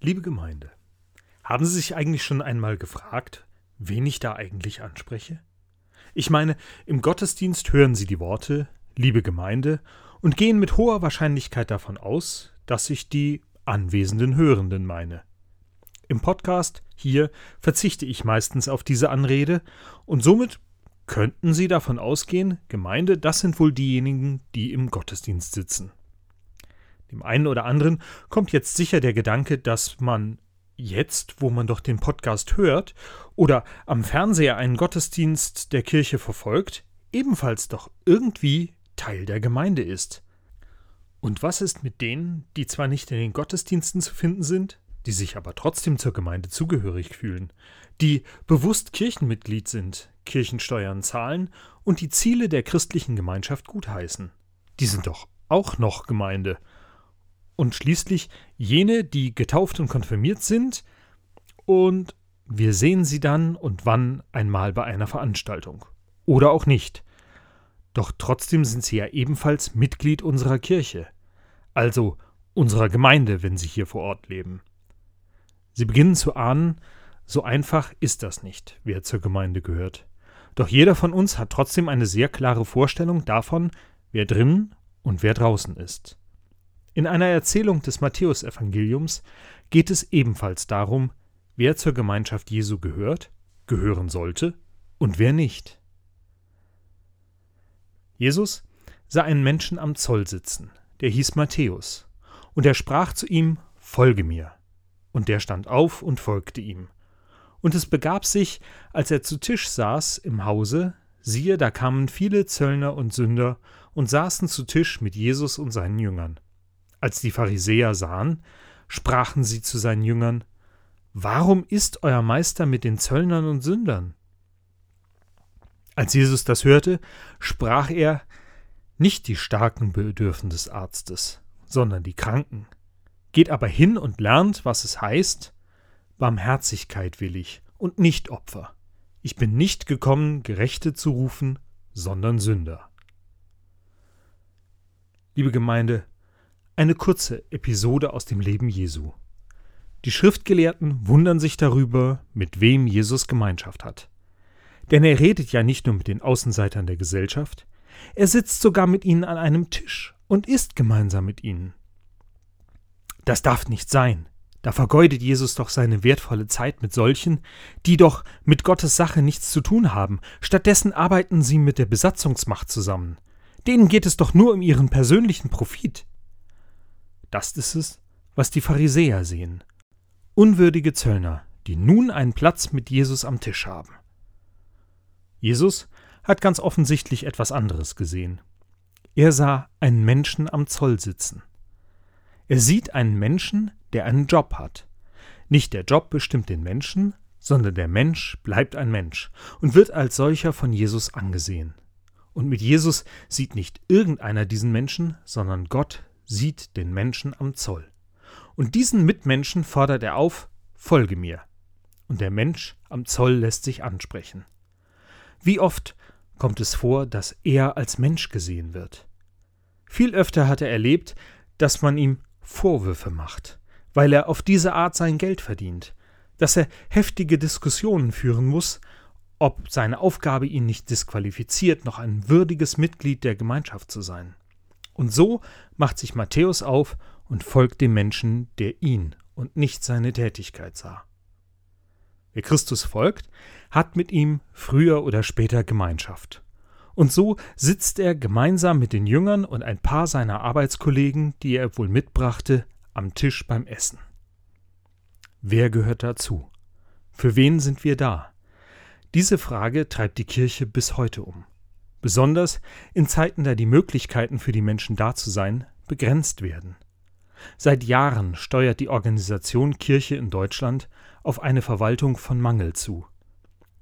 Liebe Gemeinde, haben Sie sich eigentlich schon einmal gefragt, wen ich da eigentlich anspreche? Ich meine, im Gottesdienst hören Sie die Worte Liebe Gemeinde und gehen mit hoher Wahrscheinlichkeit davon aus, dass ich die anwesenden Hörenden meine. Im Podcast hier verzichte ich meistens auf diese Anrede und somit könnten Sie davon ausgehen, Gemeinde, das sind wohl diejenigen, die im Gottesdienst sitzen. Dem einen oder anderen kommt jetzt sicher der Gedanke, dass man jetzt, wo man doch den Podcast hört oder am Fernseher einen Gottesdienst der Kirche verfolgt, ebenfalls doch irgendwie Teil der Gemeinde ist. Und was ist mit denen, die zwar nicht in den Gottesdiensten zu finden sind, die sich aber trotzdem zur Gemeinde zugehörig fühlen, die bewusst Kirchenmitglied sind, Kirchensteuern zahlen und die Ziele der christlichen Gemeinschaft gutheißen? Die sind doch auch noch Gemeinde und schließlich jene, die getauft und konfirmiert sind, und wir sehen sie dann und wann einmal bei einer Veranstaltung. Oder auch nicht. Doch trotzdem sind sie ja ebenfalls Mitglied unserer Kirche, also unserer Gemeinde, wenn sie hier vor Ort leben. Sie beginnen zu ahnen, so einfach ist das nicht, wer zur Gemeinde gehört. Doch jeder von uns hat trotzdem eine sehr klare Vorstellung davon, wer drinnen und wer draußen ist. In einer Erzählung des Matthäusevangeliums geht es ebenfalls darum, wer zur Gemeinschaft Jesu gehört, gehören sollte und wer nicht. Jesus sah einen Menschen am Zoll sitzen, der hieß Matthäus, und er sprach zu ihm, Folge mir. Und der stand auf und folgte ihm. Und es begab sich, als er zu Tisch saß im Hause, siehe, da kamen viele Zöllner und Sünder und saßen zu Tisch mit Jesus und seinen Jüngern. Als die Pharisäer sahen, sprachen sie zu seinen Jüngern, Warum ist euer Meister mit den Zöllnern und Sündern? Als Jesus das hörte, sprach er, Nicht die Starken bedürfen des Arztes, sondern die Kranken. Geht aber hin und lernt, was es heißt, Barmherzigkeit will ich und nicht Opfer. Ich bin nicht gekommen, Gerechte zu rufen, sondern Sünder. Liebe Gemeinde, eine kurze Episode aus dem Leben Jesu. Die Schriftgelehrten wundern sich darüber, mit wem Jesus Gemeinschaft hat. Denn er redet ja nicht nur mit den Außenseitern der Gesellschaft, er sitzt sogar mit ihnen an einem Tisch und isst gemeinsam mit ihnen. Das darf nicht sein. Da vergeudet Jesus doch seine wertvolle Zeit mit solchen, die doch mit Gottes Sache nichts zu tun haben. Stattdessen arbeiten sie mit der Besatzungsmacht zusammen. Denen geht es doch nur um ihren persönlichen Profit. Das ist es, was die Pharisäer sehen. Unwürdige Zöllner, die nun einen Platz mit Jesus am Tisch haben. Jesus hat ganz offensichtlich etwas anderes gesehen. Er sah einen Menschen am Zoll sitzen. Er sieht einen Menschen, der einen Job hat. Nicht der Job bestimmt den Menschen, sondern der Mensch bleibt ein Mensch und wird als solcher von Jesus angesehen. Und mit Jesus sieht nicht irgendeiner diesen Menschen, sondern Gott sieht den Menschen am Zoll. Und diesen Mitmenschen fordert er auf, folge mir. Und der Mensch am Zoll lässt sich ansprechen. Wie oft kommt es vor, dass er als Mensch gesehen wird? Viel öfter hat er erlebt, dass man ihm Vorwürfe macht, weil er auf diese Art sein Geld verdient, dass er heftige Diskussionen führen muss, ob seine Aufgabe ihn nicht disqualifiziert, noch ein würdiges Mitglied der Gemeinschaft zu sein. Und so macht sich Matthäus auf und folgt dem Menschen, der ihn und nicht seine Tätigkeit sah. Wer Christus folgt, hat mit ihm früher oder später Gemeinschaft. Und so sitzt er gemeinsam mit den Jüngern und ein paar seiner Arbeitskollegen, die er wohl mitbrachte, am Tisch beim Essen. Wer gehört dazu? Für wen sind wir da? Diese Frage treibt die Kirche bis heute um. Besonders in Zeiten, da die Möglichkeiten für die Menschen da zu sein begrenzt werden. Seit Jahren steuert die Organisation Kirche in Deutschland auf eine Verwaltung von Mangel zu.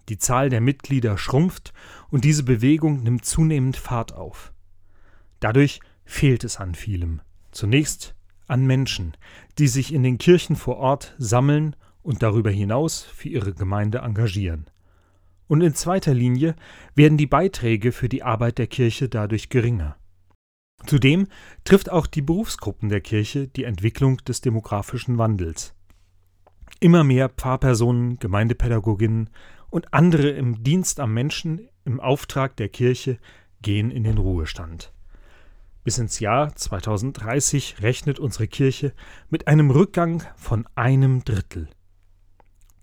Die Zahl der Mitglieder schrumpft und diese Bewegung nimmt zunehmend Fahrt auf. Dadurch fehlt es an vielem. Zunächst an Menschen, die sich in den Kirchen vor Ort sammeln und darüber hinaus für ihre Gemeinde engagieren. Und in zweiter Linie werden die Beiträge für die Arbeit der Kirche dadurch geringer. Zudem trifft auch die Berufsgruppen der Kirche die Entwicklung des demografischen Wandels. Immer mehr Pfarrpersonen, Gemeindepädagoginnen und andere im Dienst am Menschen im Auftrag der Kirche gehen in den Ruhestand. Bis ins Jahr 2030 rechnet unsere Kirche mit einem Rückgang von einem Drittel.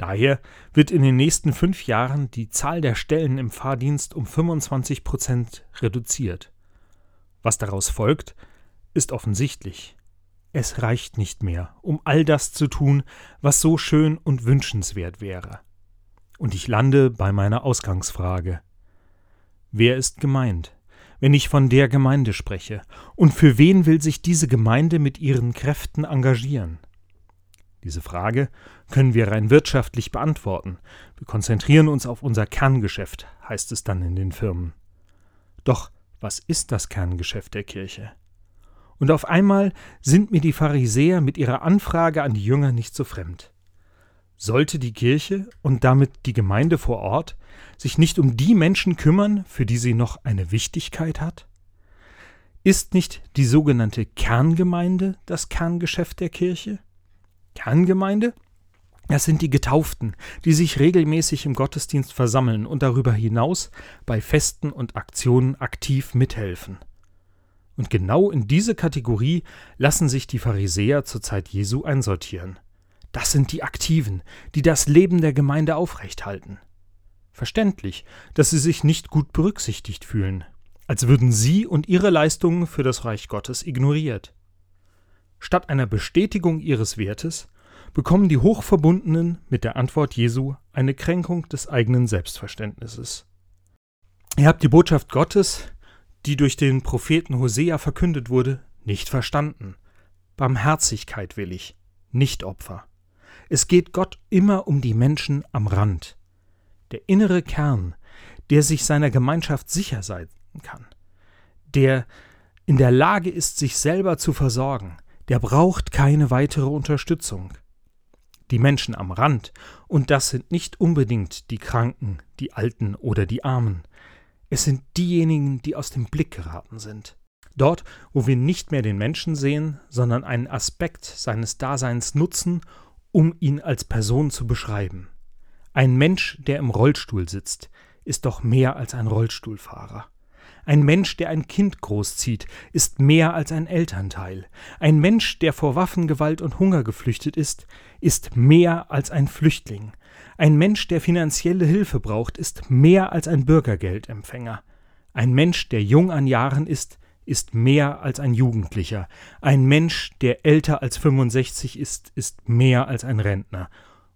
Daher wird in den nächsten fünf Jahren die Zahl der Stellen im Fahrdienst um 25 Prozent reduziert. Was daraus folgt, ist offensichtlich. Es reicht nicht mehr, um all das zu tun, was so schön und wünschenswert wäre. Und ich lande bei meiner Ausgangsfrage. Wer ist gemeint, wenn ich von der Gemeinde spreche? Und für wen will sich diese Gemeinde mit ihren Kräften engagieren? Diese Frage können wir rein wirtschaftlich beantworten. Wir konzentrieren uns auf unser Kerngeschäft, heißt es dann in den Firmen. Doch was ist das Kerngeschäft der Kirche? Und auf einmal sind mir die Pharisäer mit ihrer Anfrage an die Jünger nicht so fremd. Sollte die Kirche und damit die Gemeinde vor Ort sich nicht um die Menschen kümmern, für die sie noch eine Wichtigkeit hat? Ist nicht die sogenannte Kerngemeinde das Kerngeschäft der Kirche? Kerngemeinde? Das sind die Getauften, die sich regelmäßig im Gottesdienst versammeln und darüber hinaus bei Festen und Aktionen aktiv mithelfen. Und genau in diese Kategorie lassen sich die Pharisäer zur Zeit Jesu einsortieren. Das sind die Aktiven, die das Leben der Gemeinde aufrechthalten. Verständlich, dass sie sich nicht gut berücksichtigt fühlen, als würden sie und ihre Leistungen für das Reich Gottes ignoriert. Statt einer Bestätigung ihres Wertes bekommen die Hochverbundenen mit der Antwort Jesu eine Kränkung des eigenen Selbstverständnisses. Ihr habt die Botschaft Gottes, die durch den Propheten Hosea verkündet wurde, nicht verstanden. Barmherzigkeit will ich, nicht Opfer. Es geht Gott immer um die Menschen am Rand. Der innere Kern, der sich seiner Gemeinschaft sicher sein kann, der in der Lage ist, sich selber zu versorgen, der braucht keine weitere Unterstützung. Die Menschen am Rand, und das sind nicht unbedingt die Kranken, die Alten oder die Armen, es sind diejenigen, die aus dem Blick geraten sind. Dort, wo wir nicht mehr den Menschen sehen, sondern einen Aspekt seines Daseins nutzen, um ihn als Person zu beschreiben. Ein Mensch, der im Rollstuhl sitzt, ist doch mehr als ein Rollstuhlfahrer. Ein Mensch, der ein Kind großzieht, ist mehr als ein Elternteil. Ein Mensch, der vor Waffengewalt und Hunger geflüchtet ist, ist mehr als ein Flüchtling. Ein Mensch, der finanzielle Hilfe braucht, ist mehr als ein Bürgergeldempfänger. Ein Mensch, der jung an Jahren ist, ist mehr als ein Jugendlicher. Ein Mensch, der älter als 65 ist, ist mehr als ein Rentner.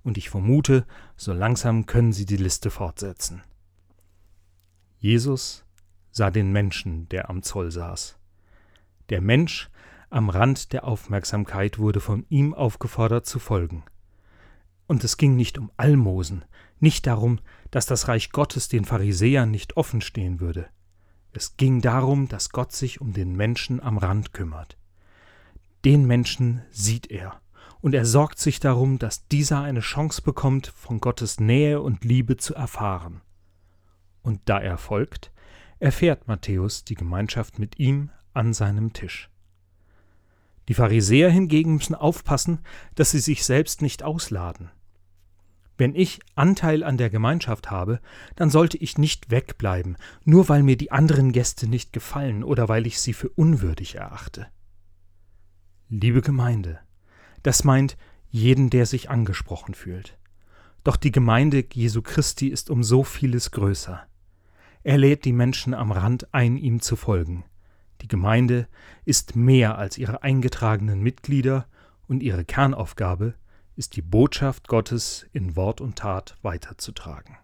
Und ich vermute, so langsam können Sie die Liste fortsetzen. Jesus sah den Menschen, der am Zoll saß. Der Mensch am Rand der Aufmerksamkeit wurde von ihm aufgefordert zu folgen. Und es ging nicht um Almosen, nicht darum, dass das Reich Gottes den Pharisäern nicht offen stehen würde. Es ging darum, dass Gott sich um den Menschen am Rand kümmert. Den Menschen sieht er, und er sorgt sich darum, dass dieser eine Chance bekommt, von Gottes Nähe und Liebe zu erfahren. Und da er folgt, erfährt Matthäus die Gemeinschaft mit ihm an seinem Tisch. Die Pharisäer hingegen müssen aufpassen, dass sie sich selbst nicht ausladen. Wenn ich Anteil an der Gemeinschaft habe, dann sollte ich nicht wegbleiben, nur weil mir die anderen Gäste nicht gefallen oder weil ich sie für unwürdig erachte. Liebe Gemeinde, das meint jeden, der sich angesprochen fühlt. Doch die Gemeinde Jesu Christi ist um so vieles größer. Er lädt die Menschen am Rand ein, ihm zu folgen. Die Gemeinde ist mehr als ihre eingetragenen Mitglieder und ihre Kernaufgabe ist die Botschaft Gottes in Wort und Tat weiterzutragen.